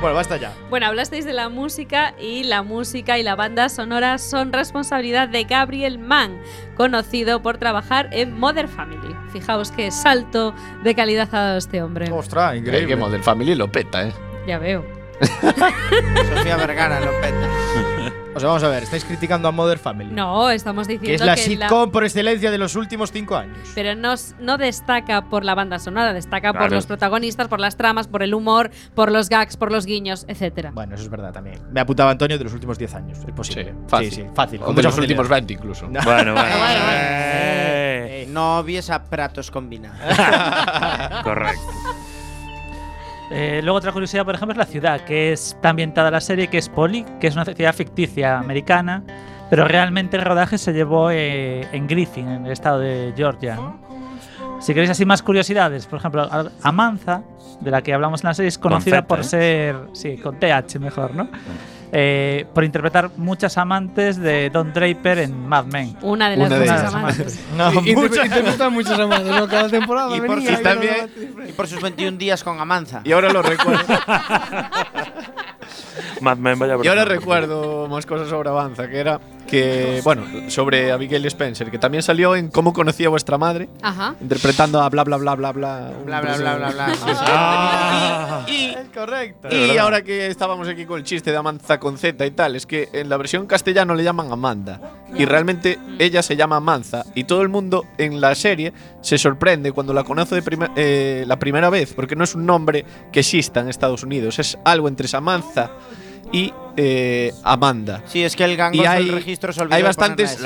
Bueno, basta ya. Bueno, hablasteis de la música y la música y la banda sonora son responsabilidad de Gabriel Mann, conocido por trabajar en Mother Family. Fijaos qué salto de calidad ha dado este hombre. Ostras, Eh, que Model Family lo peta, ¿eh? Ya veo. Sofía Vergara lo peta. O sea, vamos a ver, estáis criticando a Mother Family. No, estamos diciendo que es la que sitcom por excelencia de los últimos cinco años. pero no, no destaca por la banda sonora, destaca por los protagonistas, por las tramas, por el humor, por los gags, por los guiños, etcétera. Bueno, eso es verdad también. Me apuntaba Antonio de los últimos 10 años. Es posible. fácil. Sí, sí, fácil. O de los últimos facilidad. 20 incluso. No. Bueno, bueno. Eh, No vies a pratos combinados. Correcto. Eh, luego otra curiosidad, por ejemplo, es la ciudad, que está ambientada la serie, que es Polly, que es una ciudad ficticia americana, pero realmente el rodaje se llevó eh, en Griffin, en el estado de Georgia. ¿no? Si queréis así más curiosidades, por ejemplo, Amanza, de la que hablamos en la serie, es conocida por ¿eh? ser, sí, con TH mejor, ¿no? Eh, por interpretar muchas amantes de Don Draper en Mad Men. Una de las Una de muchas amantes. No, Inter- muchas. interpretan muchas amantes, ¿no? Cada temporada y, por venía y también, y por sus 21 días con Amanza. Y ahora lo recuerdo. Mad Men, vaya Y ahora recuerdo más cosas sobre Avanza, que era que, bueno, sobre Abigail Spencer, que también salió en Cómo conocí a vuestra madre, Ajá. interpretando a bla bla bla bla bla. Bla, bla, bla, bla, bla. Ah. Y, Correcto. y ahora que estábamos aquí con el chiste de Amanza con Z y tal, es que en la versión castellano le llaman Amanda. Y realmente ella se llama Amanza. Y todo el mundo en la serie se sorprende cuando la conoce de prima- eh, la primera vez, porque no es un nombre que exista en Estados Unidos, es algo entre Samantha y eh, Amanda. Sí, es que el Y hay, del registro se olvidó hay bastantes,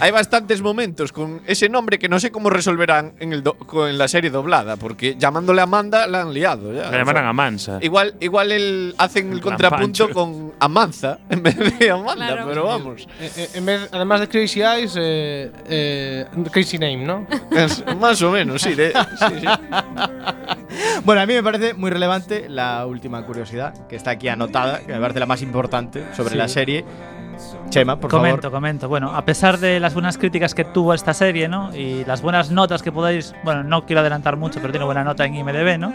hay bastantes momentos con ese nombre que no sé cómo resolverán en, el do- con- en la serie doblada, porque llamándole Amanda la han liado. Ya, La llamarán Amansa. Igual, igual el, hacen el contrapunto Pancho. con Amanza en vez de Amanda, Claro. pero vamos. Eh, eh, en vez, además de Crazy Eyes, eh, eh, Crazy Name, ¿no? Es más o menos, sí. de- sí, sí. Bueno, a mí me parece muy relevante la última curiosidad que está aquí anotada, que me parece la más importante sobre Sí. la serie. Chema, por comento, favor. comento. Bueno, a pesar de las buenas críticas que tuvo esta serie, ¿no? Y las buenas notas que podáis, bueno, no quiero adelantar mucho, pero tiene buena nota en IMDb, ¿no?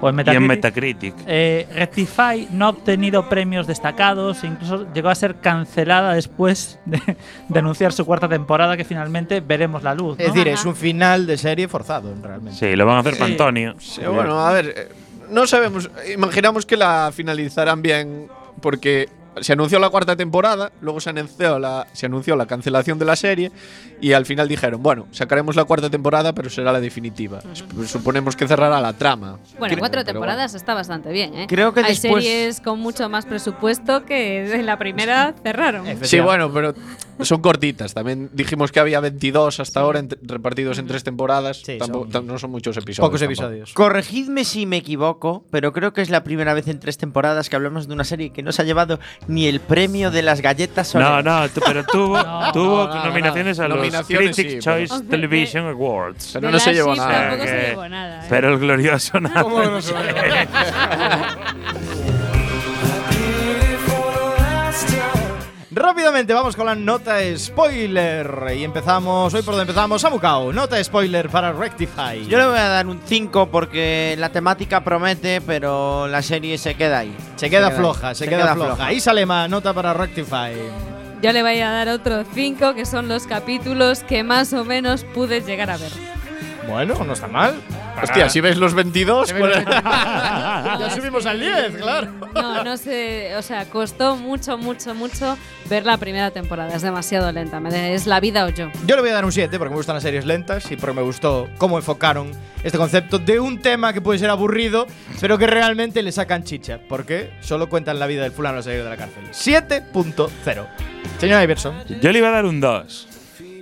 O en Y Metacritic. en Metacritic. Eh, Rectify no ha obtenido premios destacados, incluso llegó a ser cancelada después de, de anunciar su cuarta temporada, que finalmente veremos la luz. ¿no? Es decir, es un final de serie forzado, realmente. Sí, lo van a hacer Sí. para Antonio. Sí, bueno, a ver, eh, no sabemos. Imaginamos que la finalizarán bien porque se anunció la cuarta temporada, luego se anunció la, se anunció la cancelación de la serie y al final dijeron, bueno, sacaremos la cuarta temporada, pero será la definitiva. Sup- Suponemos que cerrará la trama. Bueno, Creo- cuatro temporadas está bastante bien, ¿eh? Creo que Hay después- series con mucho más presupuesto que en la primera cerraron. Sí, bueno, pero son cortitas. También dijimos que había 22 hasta ahora repartidos en tres temporadas. Tampoco- tam- no son muchos episodios. Pocos tampoco. episodios. Corregidme si me equivoco, pero creo que es la primera vez en tres temporadas que hablamos de una serie que no se ha llevado ni el premio de las galletas No, Soler. no, tú- pero tuvo, tuvo no, no, nominaciones a los Nominaciones Critics sí, Choice pero- Television Awards. Pero no se llevó nada. Tampoco se llevó nada. ¿eh? Pero el glorioso nada. ¿Cómo no se va a Rápidamente vamos con la nota spoiler. Y empezamos, hoy por donde empezamos, Samucao. Nota spoiler para Rectify. Yo le voy a dar un 5 porque la temática promete, pero la serie se queda ahí. Se queda ahí. floja, se, queda, floja. Isalema, nota para Rectify. Yo le voy a dar otro 5, que son los capítulos que más o menos pude llegar a ver. Bueno, no está mal. Hostia, si ves los 22, ¿cuál- ya subimos al 10, claro. No, no sé, o sea, costó mucho, mucho, mucho ver la primera temporada. Es demasiado lenta, me- es la vida o yo. Yo le voy a dar un 7 porque me gustan las series lentas y porque me gustó cómo enfocaron este concepto de un tema que puede ser aburrido, pero que realmente le sacan chicha, porque solo cuentan la vida del fulano al salir de la cárcel. 7.0. Señor Iverson. Yo le iba a dar un 2.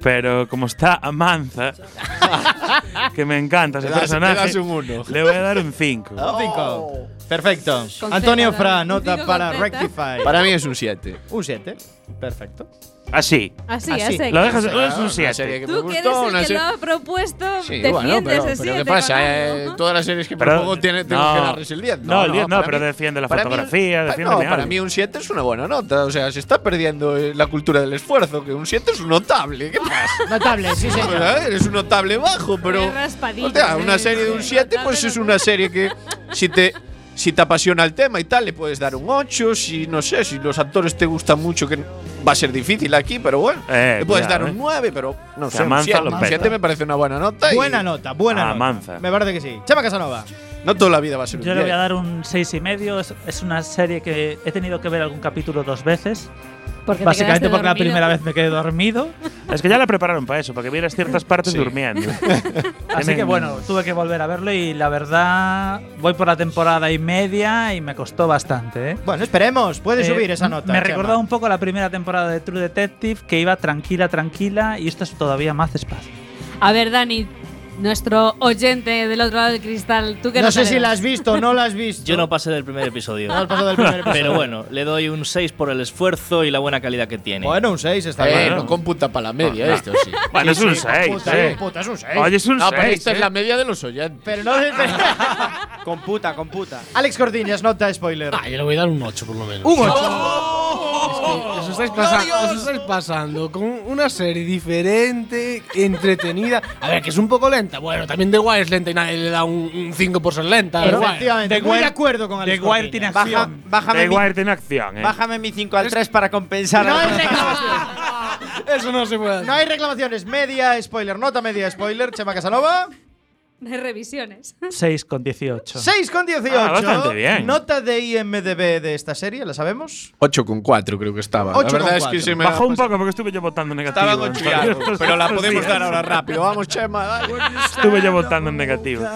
Pero como está Amanza, que me encanta ese Le das- personaje, le das un uno. le voy a dar un 5. Un 5. Perfecto. Con Antonio Fra, nota para con Z. Rectify. Para mí es un 7. Un 7. Perfecto. Así. Así, Así. así. Lo dejas, es Una un serie 7. que me Tú que eres el que serie- lo ha propuesto, Sí, defiendes bueno, pero, ese pero 7 ¿qué pasa? Eh, todas las series que Pero- propongo tiene, tengo no. que darles el 10. No, el 10 no, pero mí- defiende la para mí- fotografía, pa- defiéndeme No, para algo. mí un 7 es una buena nota. O sea, se está perdiendo eh, la cultura del esfuerzo, que un 7 es un notable. ¿Qué pasa? Notable, sí, ver, es un notable bajo, pero. O sea, una ¿eh? serie de un 7, pues es una serie que si te. si te apasiona el tema y tal, le puedes dar un 8. Si no sé, si los actores te gustan mucho, que va a ser difícil aquí, pero bueno. Eh, le puedes cuidado, dar un eh. 9, pero no sé. Un Amanza 7, lo un peta. 7 me parece una buena nota. y Buena nota, buena nota. Amanza. Me parece que sí. Chema Casanova. No toda la vida va a ser un Yo le voy 10. a dar un seis y medio. Es, es una serie que he tenido que ver algún capítulo dos veces. Porque te Básicamente porque la primera vez me quedé dormido. Es que ya la prepararon para eso, para que vieras ciertas partes durmiendo. Así que bueno, tuve que volver a verlo y la verdad voy por la temporada y media y me costó bastante. ¿eh? Bueno, esperemos. Puede Eh, subir esa nota. Me Chema. recordó un poco la primera temporada de True Detective que iba tranquila, tranquila y esto es todavía más despacio. A ver, Dani, nuestro oyente del otro lado del cristal, ¿tú qué No sé si la has visto o no la has visto. Yo no pasé del primer episodio. No has pasado del primer episodio. Pero bueno, le doy un 6 por el esfuerzo y la buena calidad que tiene. Bueno, un 6 está Eh, bien. no computa para la media Ah, esto, sí. Bueno, es un sí, 6, computa, eh. computa, es un seis. Oye, es un No, pero 6. esta es la media de los oyentes. Pero no. Computa, computa. Alex Cortiñas, nota spoiler. Ah, yo le voy a dar un 8 por lo menos. Un 8. Es que os estáis, pasa- os estáis pasando con una serie diferente, entretenida. A ver, que es un poco lenta. Bueno, también The Wire es lenta y nadie le da un 5 por ser lenta. Wire. efectivamente, The muy de Wire- acuerdo con Alex The Wire tiene Baja, acción. bájame, The mi, Wire tiene acción, eh. bájame mi 5 al 3 para compensar. No a- hay reclamaciones. Eso no se puede hacer. No hay reclamaciones. Media spoiler, nota media spoiler. Chema Casanova. De revisiones. 6 con 18. 6 con 18. Ah, bastante bien. Nota de IMDB de esta serie, ¿la sabemos? 8 con 4 creo que estaba. Ocho la verdad con es que se me Bajó un poco porque estuve yo votando negativo. Estaban ocho y algo, pero la podemos dar ahora rápido. Vamos, Chema. dale. Estuve yo votando en negativo.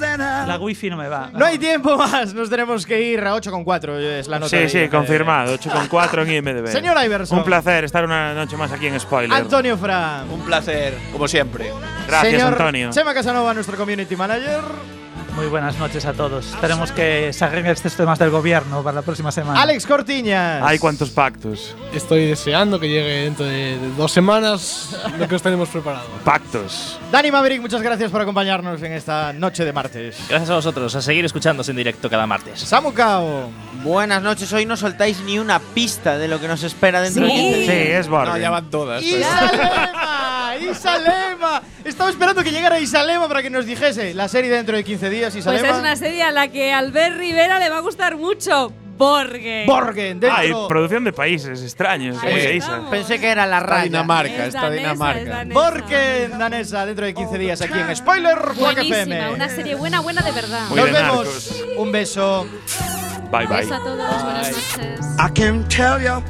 La wifi no me va. No hay tiempo más. Nos tenemos que ir a 8 con 4. Es la nota Sí, sí, IMDb. confirmado. 8,4 en IMDb. Señor Iverson. Un placer estar una noche más aquí en Spoiler. Antonio Fra. Un placer, como siempre. Gracias, Señor Antonio. Chema Casanova, nuestro community manager. Muy buenas noches a todos. Esperemos que se arreglen estos temas del gobierno para la próxima semana. Alex Cortiñas. Hay cuantos pactos. Estoy deseando que llegue dentro de de dos semanas lo que os tenemos preparado. Pactos. Dani Maverick, muchas gracias por acompañarnos en esta noche de martes. Gracias a vosotros, a seguir escuchándose en directo cada martes. Samu Cao. Buenas noches, hoy no soltáis ni una pista de lo que nos espera dentro de Sí. 15 Sí, días. es Borgen. No, ya van todas. ¡Isalema! ¡Isalema! Estaba esperando que llegara Isalema para que nos dijese la serie dentro de 15 días. Pues es una serie a la que a Albert Rivera le va a gustar mucho. Borgen. Borgen, dentro. Hay producción de países extraños. Isa. Pensé que era la Está raya. Dinamarca, Es está danesa, Dinamarca. es danesa. Borgen, danesa, dentro de 15 días aquí en Spoiler Buenísima, FM. una serie buena, buena de verdad. Muy Nos de vemos. Un beso. Bye, bye. Beso a todos, buenas noches.